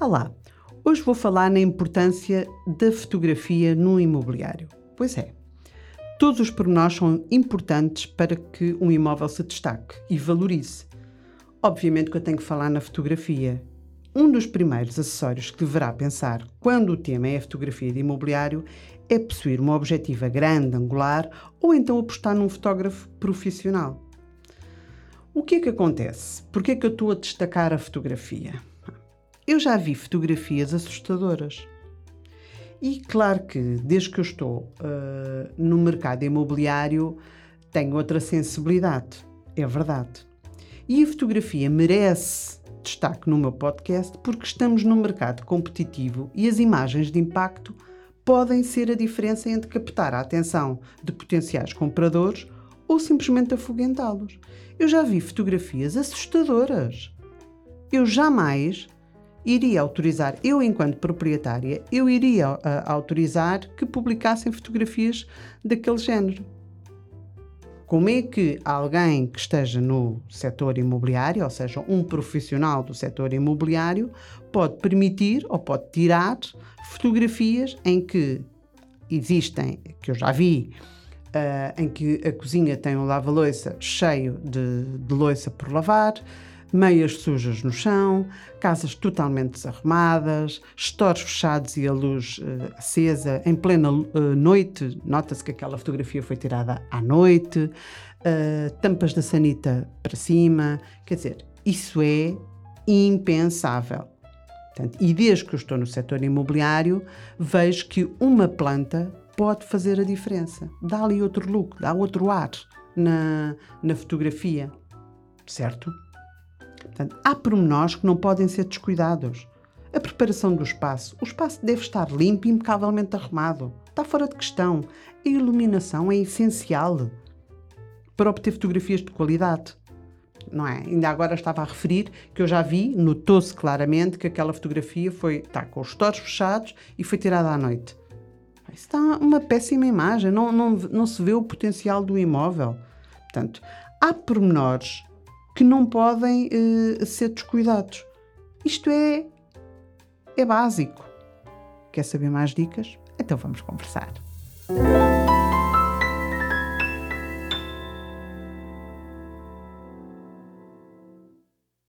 Olá, hoje vou falar na importância da fotografia no imobiliário. Pois é, todos os pormenores são importantes para que um imóvel se destaque e valorize. Obviamente que eu tenho que falar na fotografia. Um dos primeiros acessórios que deverá pensar quando o tema é a fotografia de imobiliário é possuir uma objetiva grande, angular ou então apostar num fotógrafo profissional. O que é que acontece? Por que é que eu estou a destacar a fotografia? Eu já vi fotografias assustadoras. E claro que desde que eu estou uh, no mercado imobiliário tenho outra sensibilidade, é verdade. E a fotografia merece destaque no meu podcast porque estamos num mercado competitivo e as imagens de impacto podem ser a diferença entre captar a atenção de potenciais compradores ou simplesmente afugentá-los. Eu já vi fotografias assustadoras. Eu jamais iria autorizar, eu enquanto proprietária, eu iria uh, autorizar que publicassem fotografias daquele género. Como é que alguém que esteja no setor imobiliário, ou seja, um profissional do setor imobiliário, pode permitir ou pode tirar fotografias em que existem, que eu já vi, uh, em que a cozinha tem um lava-loiça cheio de, de loiça por lavar, meias sujas no chão, casas totalmente desarrumadas, stores fechados e a luz uh, acesa em plena uh, noite. Nota-se que aquela fotografia foi tirada à noite, uh, tampas da sanita para cima. Quer dizer, isso é impensável. Portanto, e desde que eu estou no setor imobiliário, vejo que uma planta pode fazer a diferença. Dá ali outro look, dá outro ar na, na fotografia. Certo? Portanto, há pormenores que não podem ser descuidados. A preparação do espaço. O espaço deve estar limpo e impecavelmente arrumado. Está fora de questão. A iluminação é essencial para obter fotografias de qualidade. Não é? Ainda agora estava a referir que eu já vi, notou-se claramente que aquela fotografia foi, está com os stores fechados e foi tirada à noite. Isso está uma péssima imagem, não, não, não se vê o potencial do imóvel. Portanto, há pormenores que não podem uh, ser descuidados. Isto é, é básico. Quer saber mais dicas? Então vamos conversar.